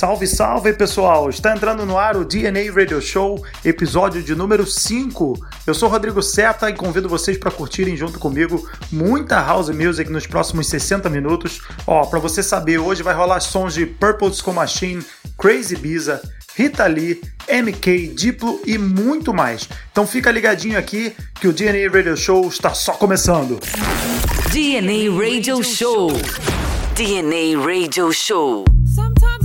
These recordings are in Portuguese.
Salve, salve pessoal! Está entrando no ar o DNA Radio Show, episódio de número 5. Eu sou Rodrigo Seta e convido vocês para curtirem junto comigo muita house music nos próximos 60 minutos. Ó, para você saber, hoje vai rolar sons de Purple Disco Machine, Crazy Biza, Rita Lee, MK, Diplo e muito mais. Então fica ligadinho aqui que o DNA Radio Show está só começando. DNA Radio Show. DNA Radio Show. you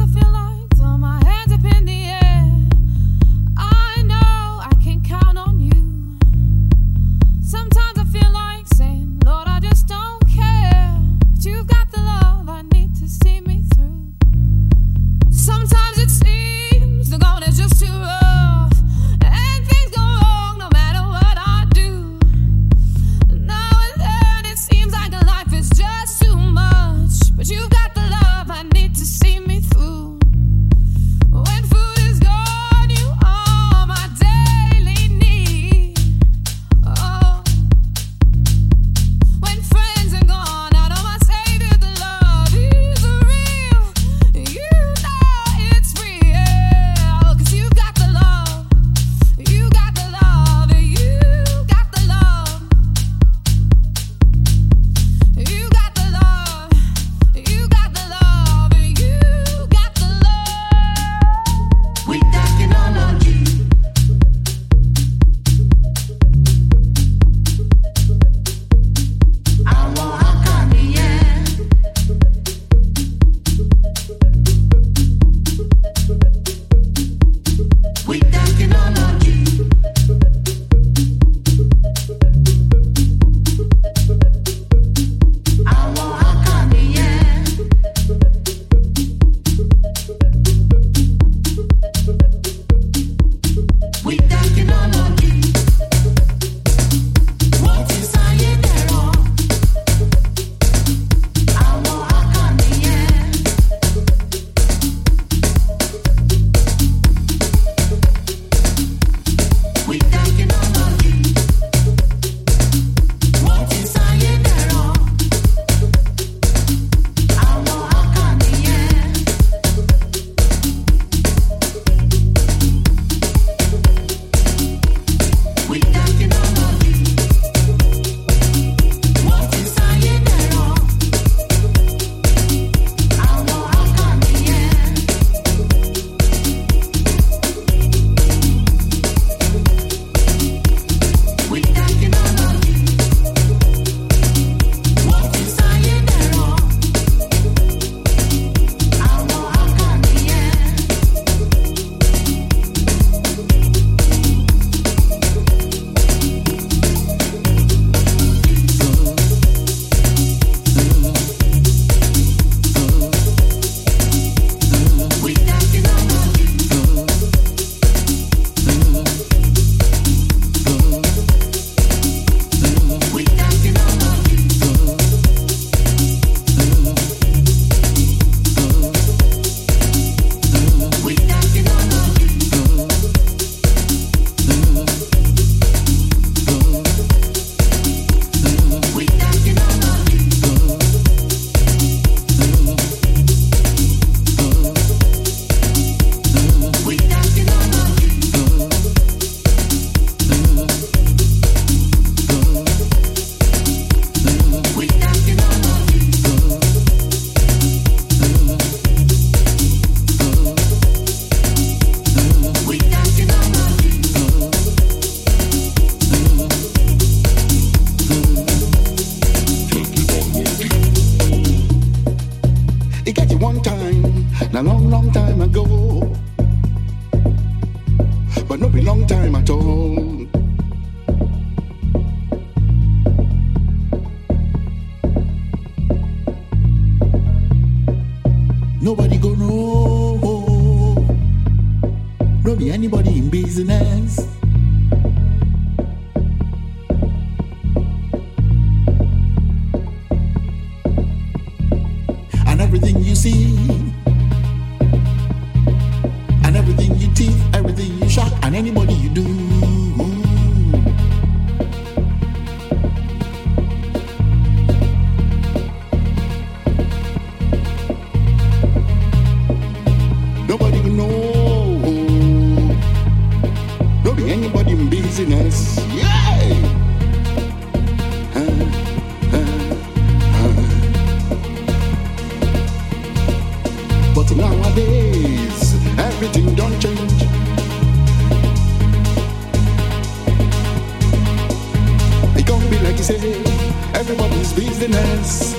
everybody's business.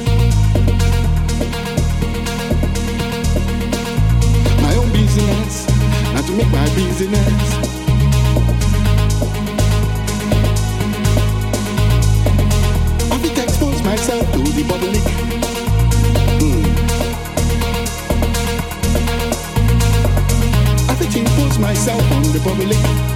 My own business, to make my business. I myself to the public. Hmm. Myself on the public.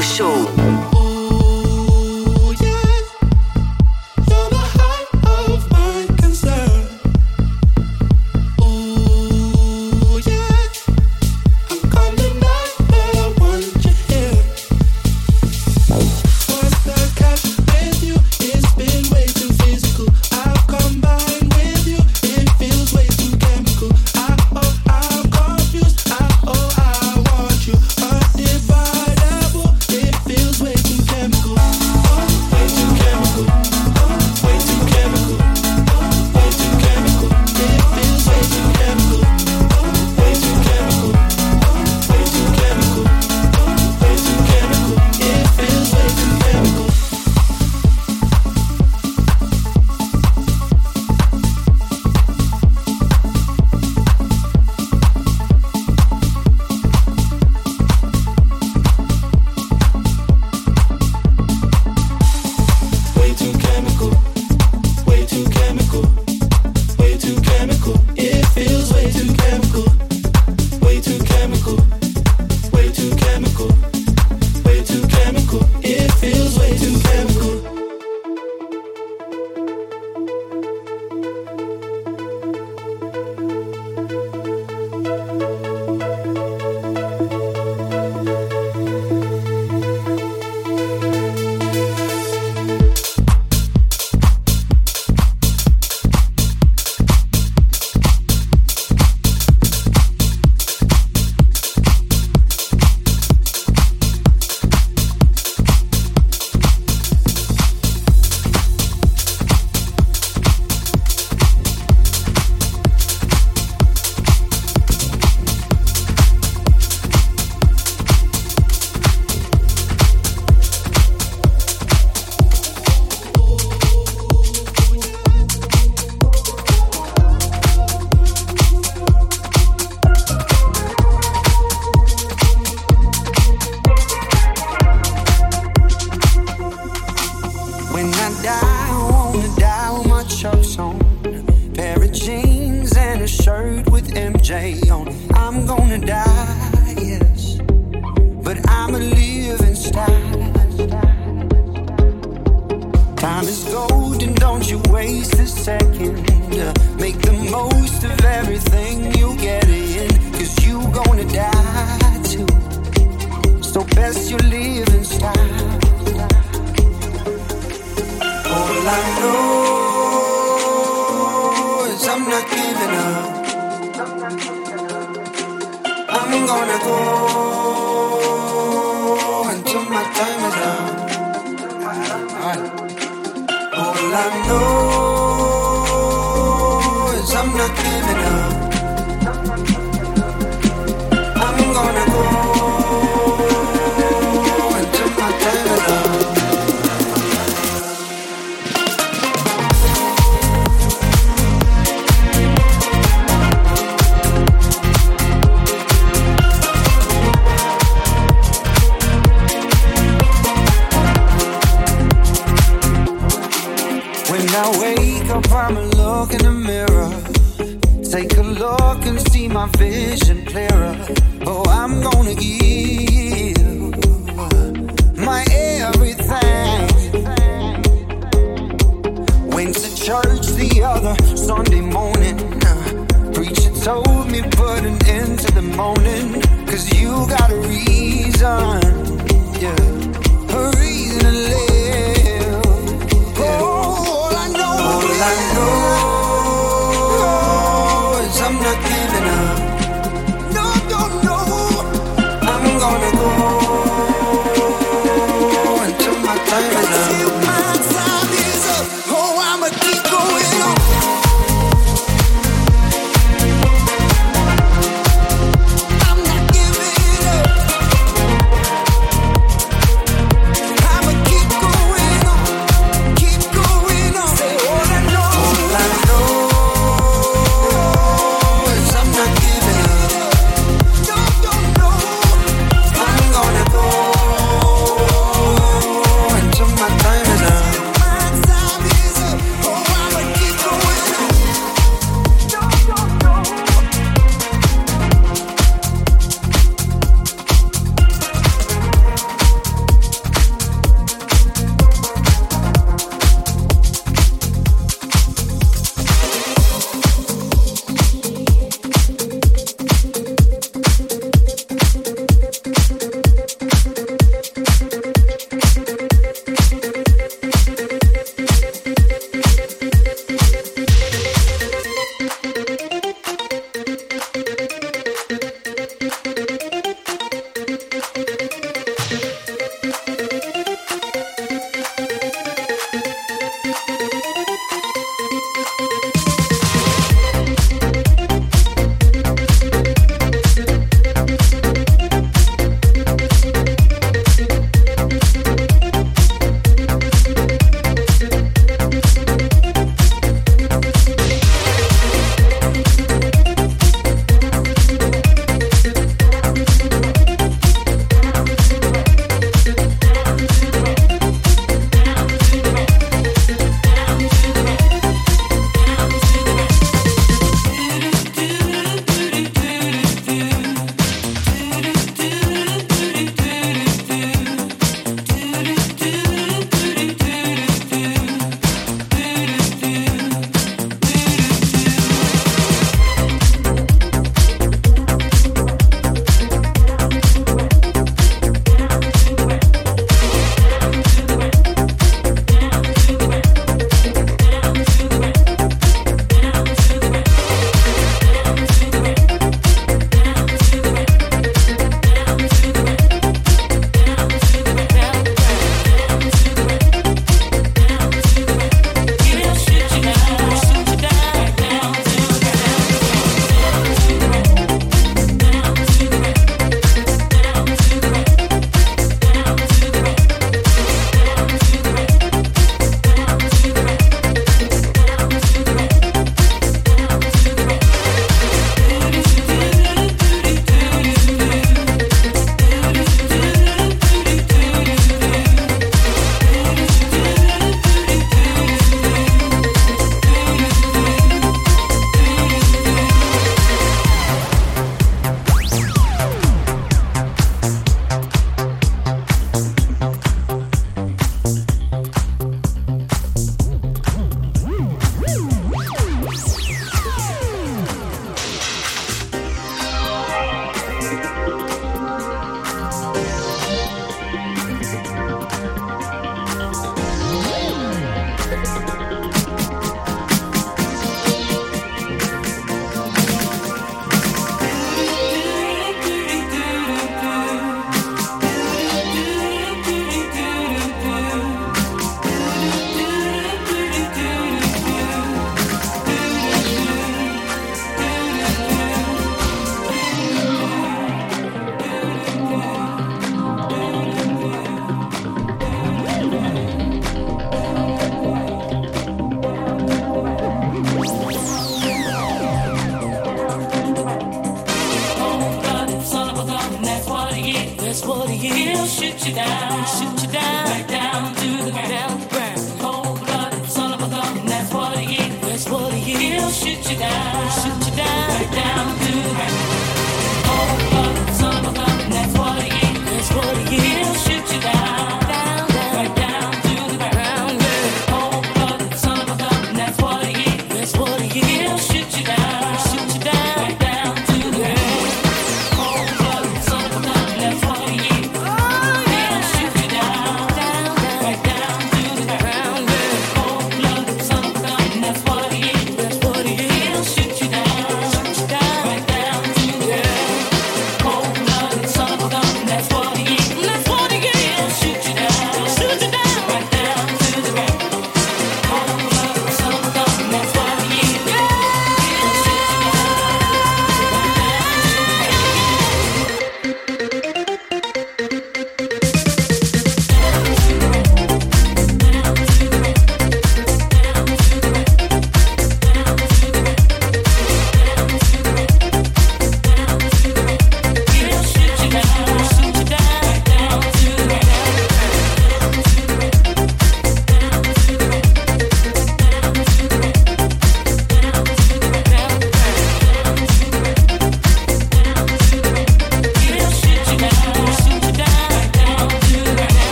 Show. Oh, I'm gonna give my everything. Went to church the other Sunday morning. Preacher told me put an end to the you got a reason. Yeah.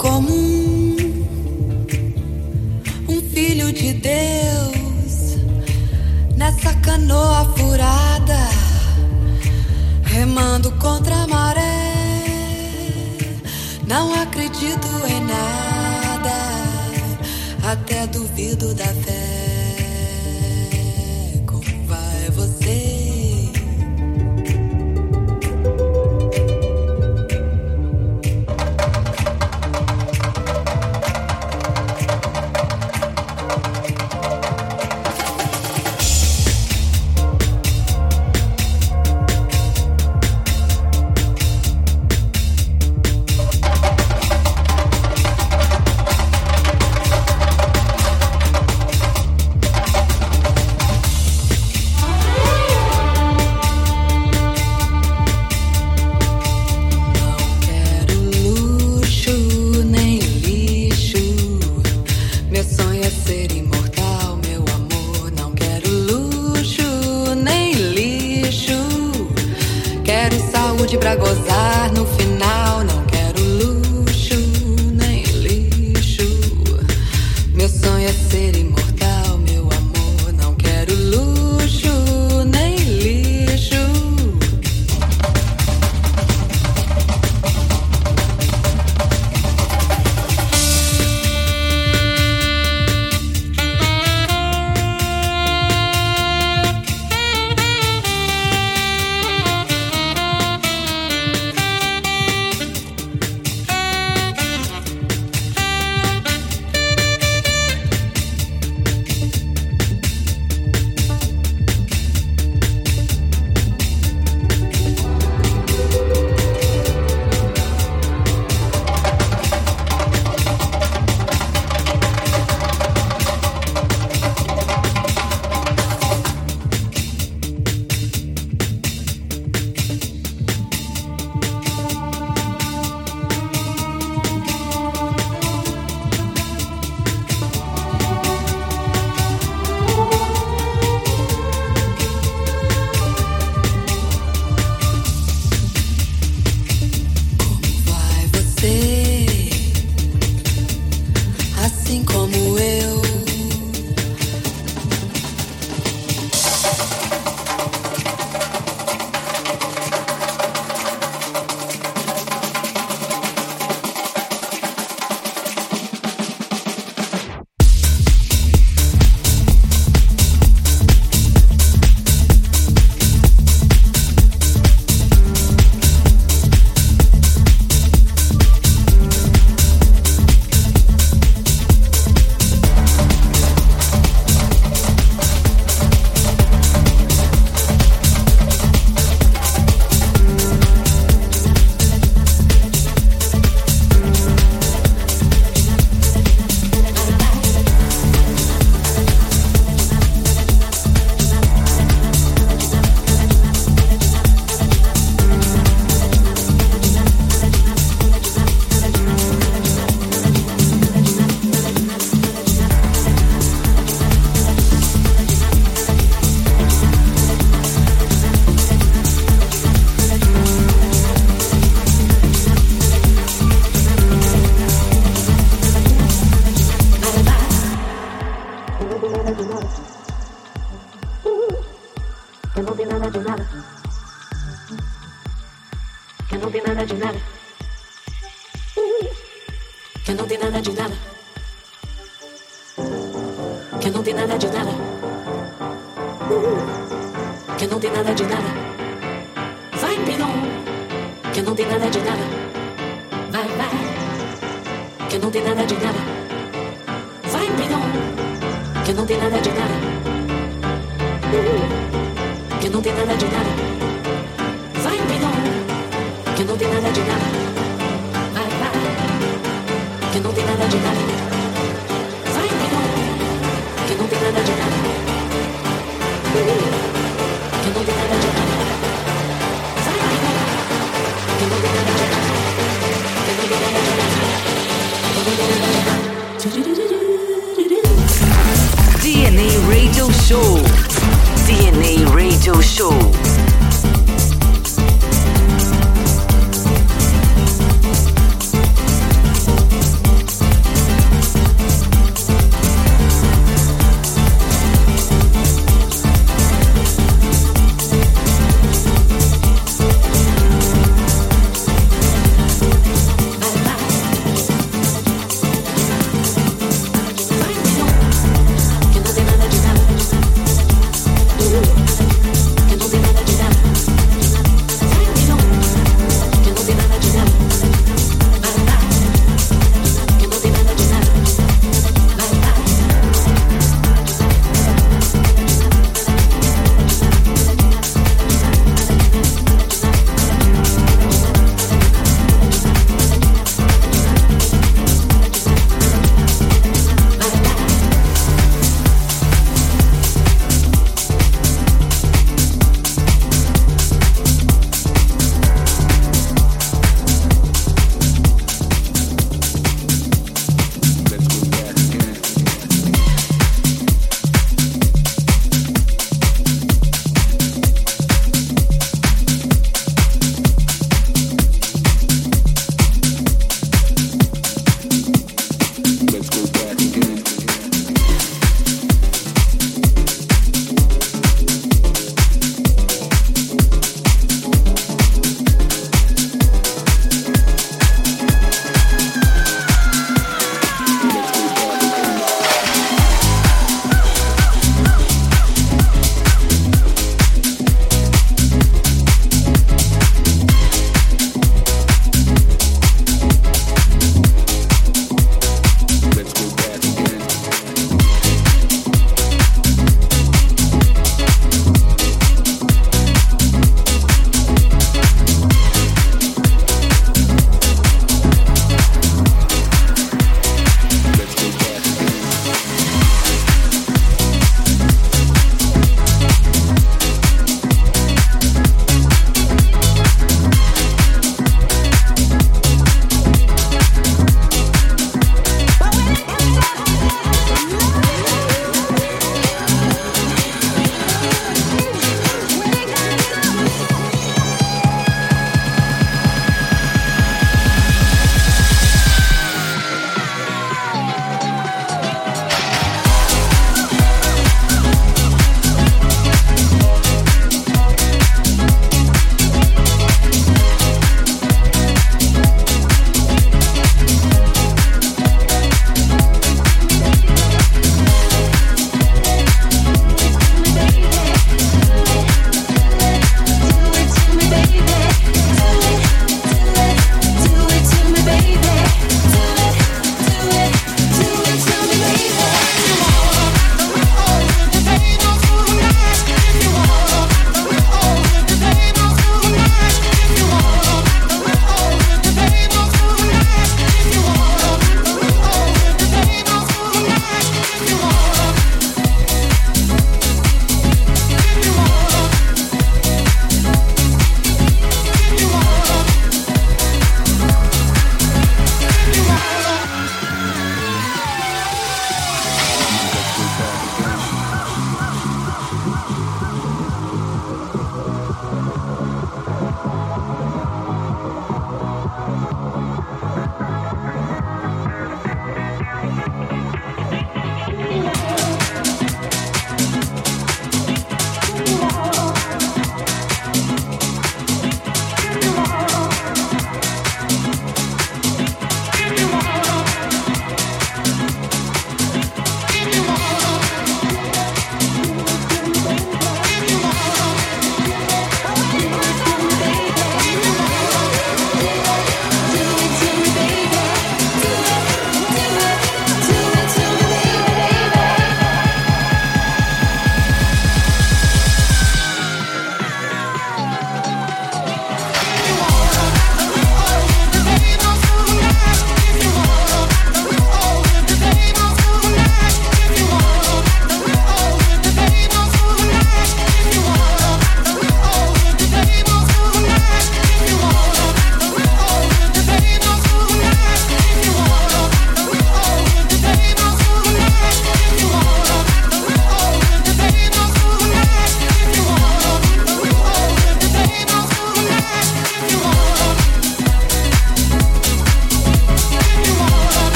comum, um filho de Deus nessa canoa furada, remando contra a maré. Não acredito em nada, até duvido da fé.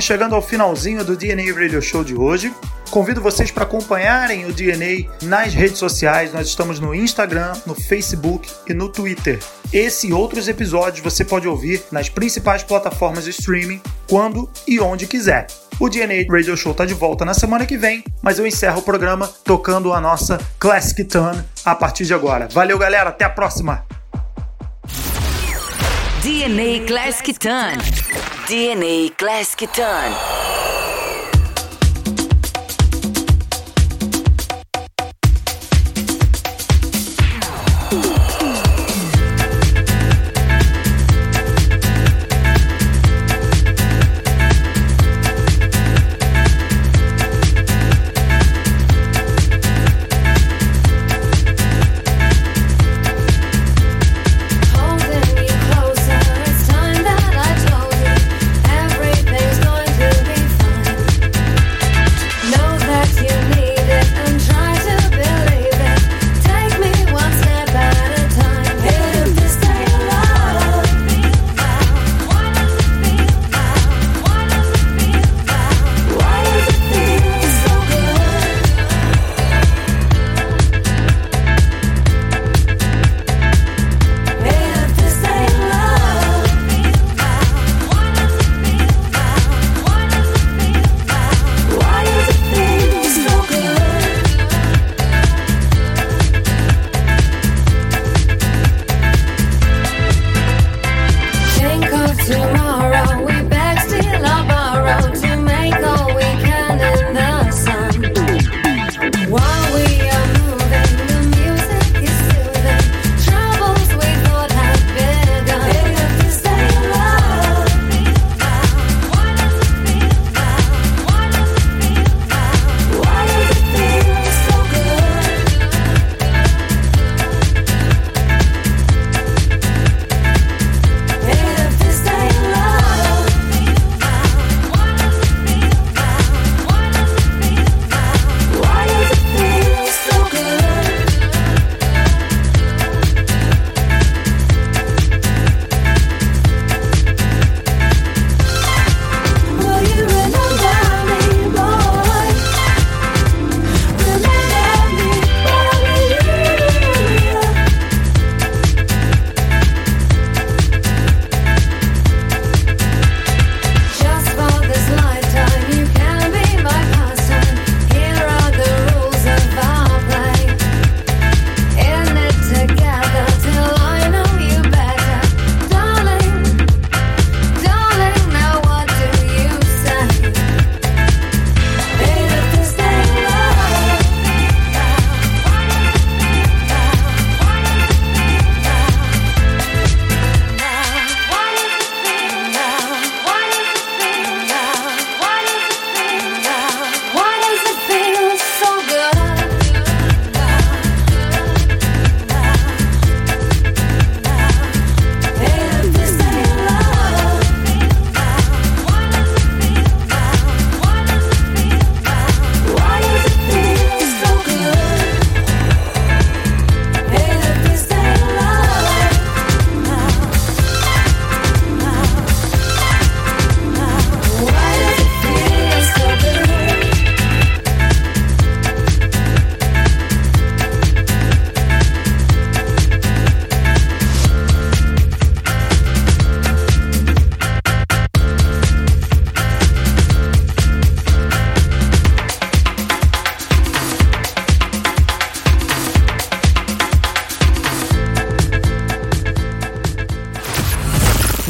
Estamos chegando ao finalzinho do DNA Radio Show de hoje. Convido vocês para acompanharem o DNA nas redes sociais. Nós estamos no Instagram, no Facebook e no Twitter. Esse e outros episódios você pode ouvir nas principais plataformas de streaming, quando e onde quiser. O DNA Radio Show está de volta na semana que vem, mas eu encerro o programa tocando a nossa Classic Turn a partir de agora. Valeu, galera, até a próxima! DNA Classic Turn. DNA Classic Turn.